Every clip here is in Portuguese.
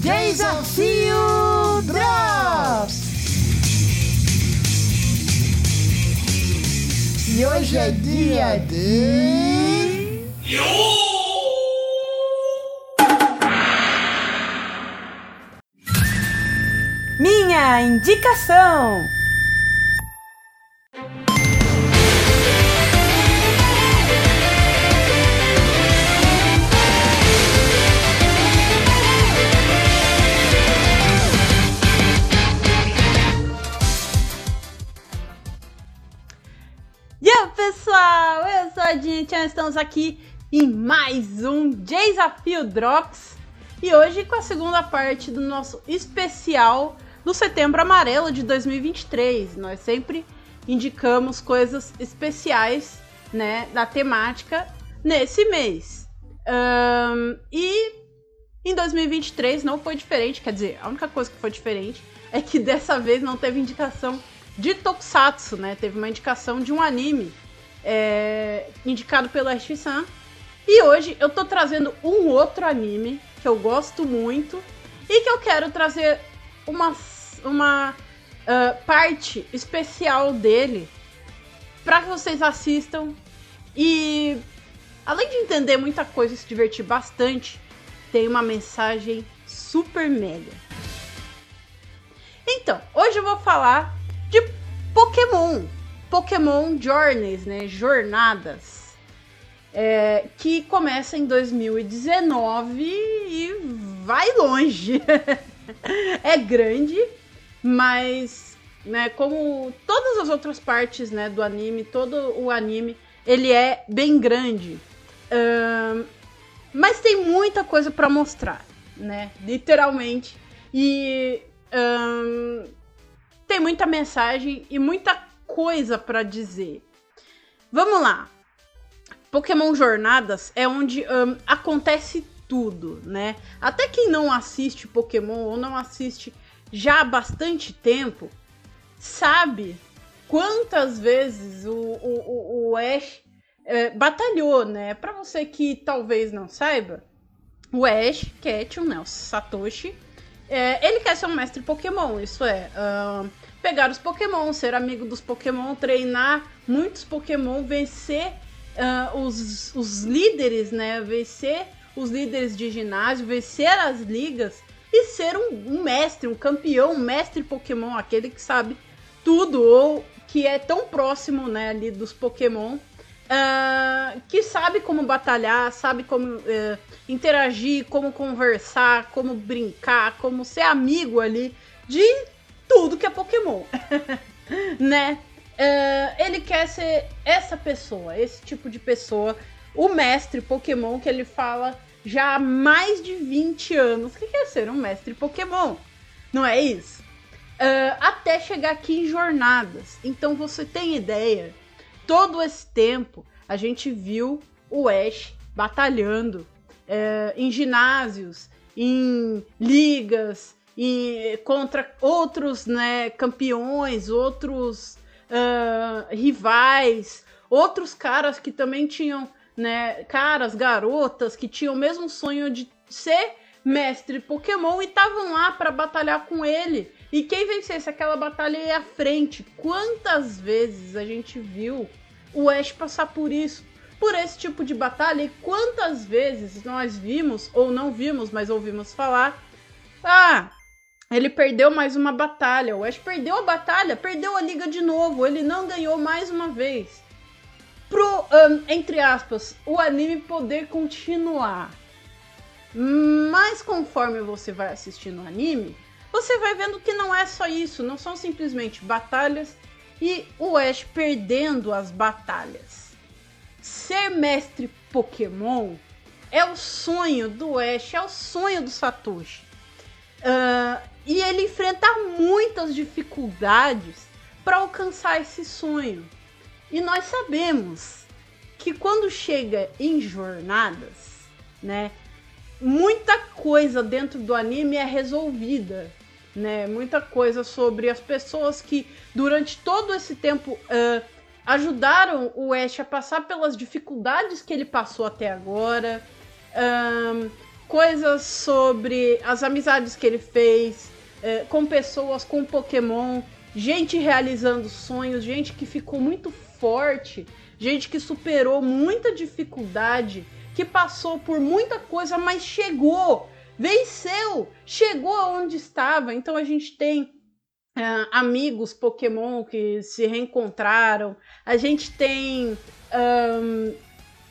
Desafio Drops! E hoje é dia de. Minha indicação! Estamos aqui em mais um Desafio Drops e hoje com a segunda parte do nosso especial do Setembro Amarelo de 2023. Nós sempre indicamos coisas especiais, né, da temática nesse mês. Um, e em 2023 não foi diferente, quer dizer, a única coisa que foi diferente é que dessa vez não teve indicação de Tokusatsu, né? Teve uma indicação de um anime é, indicado pelo Ash-san. E hoje eu tô trazendo um outro anime que eu gosto muito e que eu quero trazer uma, uma uh, parte especial dele para que vocês assistam e além de entender muita coisa e se divertir bastante, tem uma mensagem super mega. Então, hoje eu vou falar de Pokémon. Pokémon Journeys, né? Jornadas. É, que começa em 2019 e vai longe. é grande, mas né, como todas as outras partes né, do anime, todo o anime, ele é bem grande. Um, mas tem muita coisa para mostrar, né? Literalmente. E um, tem muita mensagem e muita coisa para dizer. Vamos lá. Pokémon Jornadas é onde um, acontece tudo, né? Até quem não assiste Pokémon ou não assiste já há bastante tempo sabe quantas vezes o, o, o Ash é, batalhou, né? Para você que talvez não saiba, o Ash Ketchum, né? O Satoshi, é, ele quer ser um mestre Pokémon, isso é, uh, pegar os Pokémon, ser amigo dos Pokémon, treinar muitos Pokémon, vencer uh, os, os líderes, né? Vencer os líderes de ginásio, vencer as ligas e ser um, um mestre, um campeão, um mestre Pokémon, aquele que sabe tudo ou que é tão próximo, né, ali dos Pokémon Uh, que sabe como batalhar, sabe como uh, interagir, como conversar, como brincar, como ser amigo ali de tudo que é Pokémon, né? Uh, ele quer ser essa pessoa, esse tipo de pessoa, o mestre Pokémon que ele fala já há mais de 20 anos que quer ser um mestre Pokémon, não é isso? até chegar aqui em jornadas. Então você tem ideia todo esse tempo a gente viu o Ash batalhando é, em ginásios, em ligas, e contra outros né, campeões, outros uh, rivais, outros caras que também tinham, né, caras, garotas que tinham o mesmo sonho de ser mestre Pokémon e estavam lá para batalhar com ele. E quem vencesse aquela batalha ia à frente. Quantas vezes a gente viu o Ash passar por isso, por esse tipo de batalha. E quantas vezes nós vimos, ou não vimos, mas ouvimos falar: ah, ele perdeu mais uma batalha. O Ash perdeu a batalha, perdeu a liga de novo, ele não ganhou mais uma vez. Pro, um, entre aspas, o anime poder continuar. Mas conforme você vai assistindo o anime, você vai vendo que não é só isso, não são simplesmente batalhas e o Ash perdendo as batalhas. Ser mestre Pokémon é o sonho do Ash, é o sonho do Satoshi. Uh, e ele enfrenta muitas dificuldades para alcançar esse sonho. E nós sabemos que quando chega em jornadas, né, muita coisa dentro do anime é resolvida né? Muita coisa sobre as pessoas que durante todo esse tempo uh, ajudaram o Ash a passar pelas dificuldades que ele passou até agora. Um, coisas sobre as amizades que ele fez é, com pessoas com Pokémon, gente realizando sonhos, gente que ficou muito forte, gente que superou muita dificuldade, que passou por muita coisa, mas chegou, venceu, chegou aonde estava. Então a gente tem Uh, amigos Pokémon que se reencontraram. A gente tem um,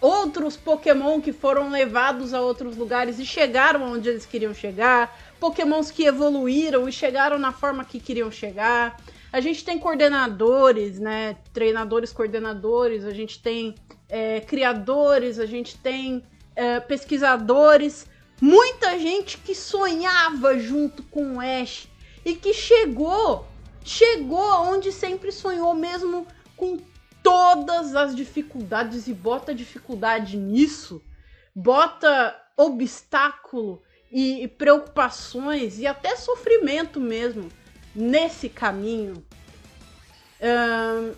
outros Pokémon que foram levados a outros lugares e chegaram onde eles queriam chegar. Pokémons que evoluíram e chegaram na forma que queriam chegar. A gente tem coordenadores, né? Treinadores, coordenadores. A gente tem é, criadores. A gente tem é, pesquisadores. Muita gente que sonhava junto com o Ash e que chegou, chegou aonde sempre sonhou, mesmo com todas as dificuldades e bota dificuldade nisso, bota obstáculo e, preocupações e até sofrimento mesmo nesse caminho. Um,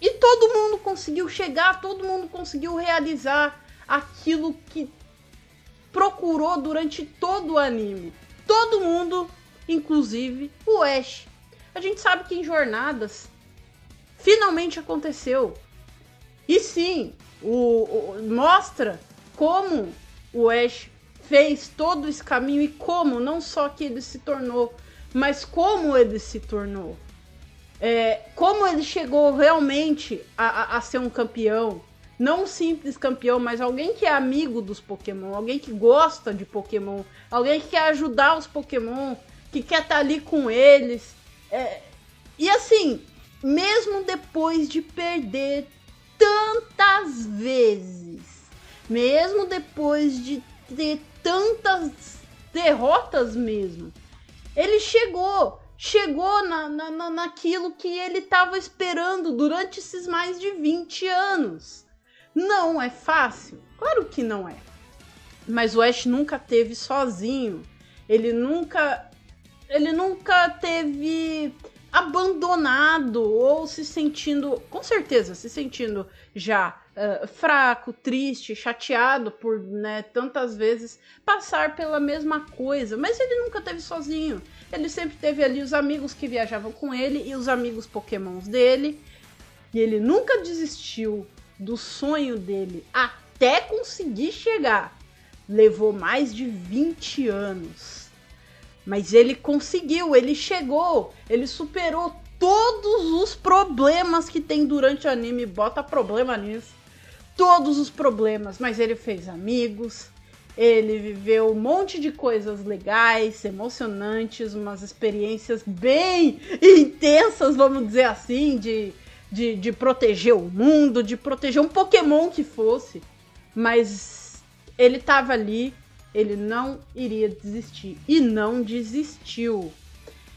e todo mundo conseguiu chegar, todo mundo conseguiu realizar aquilo que procurou durante todo o anime. Todo mundo inclusive o Ash. A gente sabe que em jornadas finalmente aconteceu. E sim, o, o, mostra como o Ash fez todo esse caminho e como, não só que ele se tornou, mas como ele se tornou. É, como ele chegou realmente a, a, a, ser um campeão. Não um simples campeão, mas alguém que é amigo dos Pokémon, alguém que gosta de Pokémon, alguém que quer ajudar os Pokémon, que quer estar tá ali com eles. É, e assim, mesmo depois de perder tantas vezes, mesmo depois de ter tantas derrotas mesmo, ele chegou, chegou na, na, naquilo que ele estava esperando durante esses mais de 20 anos. Não é fácil? Claro que não é. Mas o Ash nunca teve sozinho. Ele nunca ele nunca teve abandonado ou se sentindo, com certeza, se sentindo já uh, fraco, triste, chateado por né, tantas vezes passar pela mesma coisa. Mas ele nunca teve sozinho. Ele sempre teve ali os amigos que viajavam com ele e os amigos pokémons dele. E ele nunca desistiu do sonho dele até conseguir chegar. Levou mais de 20 anos mas ele conseguiu, ele chegou, ele superou todos os problemas que tem durante o anime. Bota problema nisso. Todos os problemas, mas ele fez amigos, ele viveu um monte de coisas legais, emocionantes, umas experiências bem intensas, vamos dizer assim, de, de, de proteger o mundo, de proteger um Pokémon que fosse. Mas ele tava ali ele não iria desistir. E não desistiu.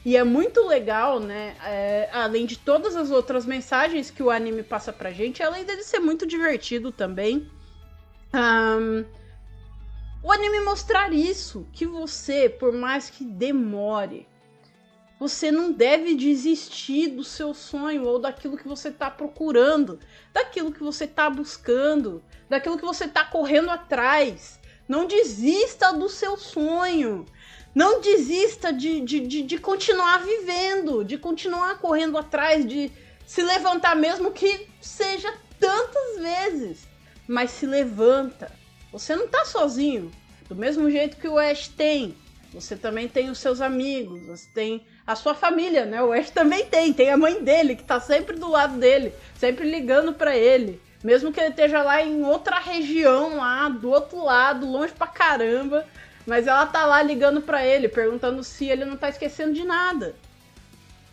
E é muito legal, né? É, além de todas as outras mensagens que o anime passa pra gente, além dele ser muito divertido também. Um, o anime mostrar isso, que você, por mais que demore, você não deve desistir do seu sonho ou daquilo que você está procurando, daquilo que você está buscando, daquilo que você está correndo atrás. Não desista do seu sonho. Não desista de, de, de, de, continuar vivendo, de continuar correndo atrás, de se levantar, mesmo que seja tantas vezes. Mas se levanta. Você não tá sozinho. Do mesmo jeito que o Ash tem. Você também tem os seus amigos, você tem a sua família, né? O Ash também tem, tem a mãe dele que tá sempre do lado dele, sempre ligando para ele. Mesmo que ele esteja lá em outra região, lá do outro lado, longe pra caramba. Mas ela tá lá ligando para ele, perguntando se ele não tá esquecendo de nada.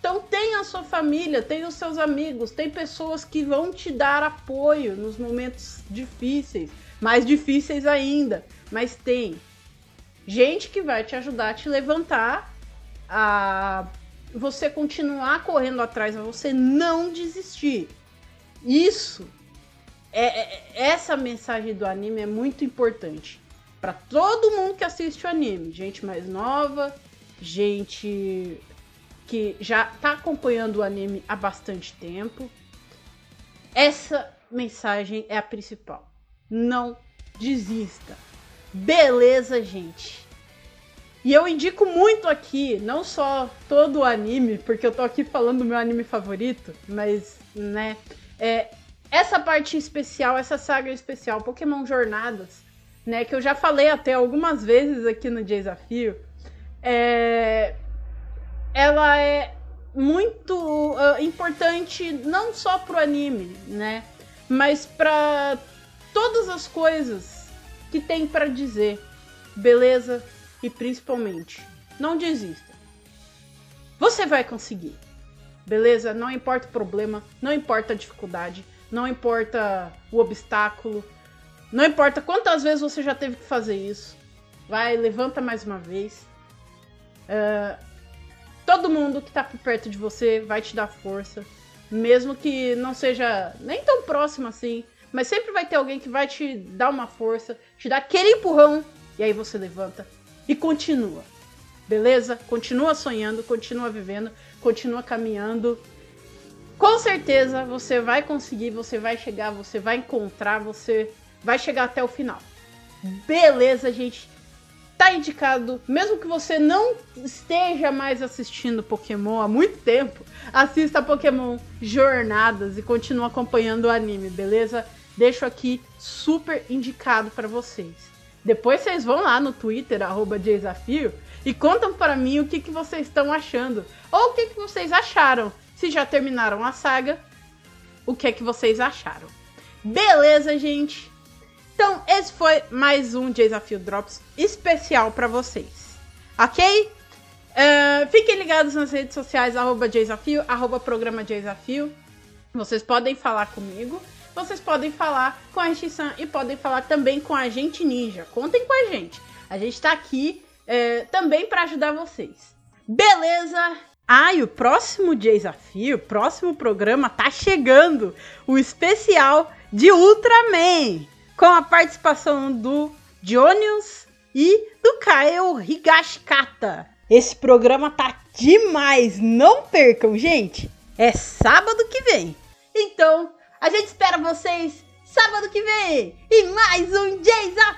Então tem a sua família, tem os seus amigos, tem pessoas que vão te dar apoio nos momentos difíceis, mais difíceis ainda, mas tem gente que vai te ajudar a te levantar, a você continuar correndo atrás, a você não desistir. Isso é, é, essa mensagem do anime é muito importante para todo mundo que assiste o anime, gente mais nova, gente que já tá acompanhando o anime há bastante tempo. Essa mensagem é a principal. Não desista. Beleza, gente. E eu indico muito aqui, não só todo o anime, porque eu tô aqui falando do meu anime favorito, mas, né, é, essa parte especial, essa saga especial, Pokémon Jornadas, né, que eu já falei até algumas vezes aqui no Desafio, é, ela é muito uh, importante não só pro anime, né, mas para todas as coisas que tem para dizer, beleza? E principalmente, não desista. Você vai conseguir, beleza? Não importa o problema, não importa a dificuldade, não importa o obstáculo, não importa quantas vezes você já teve que fazer isso. Vai, levanta mais uma vez. Uh, todo mundo que tá por perto de você vai te dar força. Mesmo que não seja nem tão próximo assim. Mas sempre vai ter alguém que vai te dar uma força, te dar aquele empurrão. E aí você levanta e continua. Beleza? Continua sonhando, continua vivendo, continua caminhando. Com certeza você vai conseguir, você vai chegar, você vai encontrar, você vai chegar até o final. Beleza, gente? Tá indicado, mesmo que você não esteja mais assistindo Pokémon há muito tempo, assista Pokémon Jornadas e continue acompanhando o anime, beleza? Deixo aqui super indicado para vocês. Depois vocês vão lá no Twitter, arroba Desafio, e contam para mim o que, que vocês estão achando. Ou o que, que vocês acharam. Se já terminaram a saga, o que é que vocês acharam. Beleza, gente? Então, esse foi mais um Desafio Drops especial para vocês. Ok? Uh, fiquem ligados nas redes sociais, arroba Desafio, arroba Programa Desafio. Vocês podem falar comigo. Vocês podem falar com a X-San e podem falar também com a gente ninja. Contem com a gente. A gente tá aqui é, também para ajudar vocês. Beleza? E o próximo desafio, o próximo programa tá chegando. O especial de Ultraman com a participação do Jonius e do Kael Higashikata. Esse programa tá demais, não percam, gente. É sábado que vem. Então, a gente espera vocês sábado que vem em mais um desafio!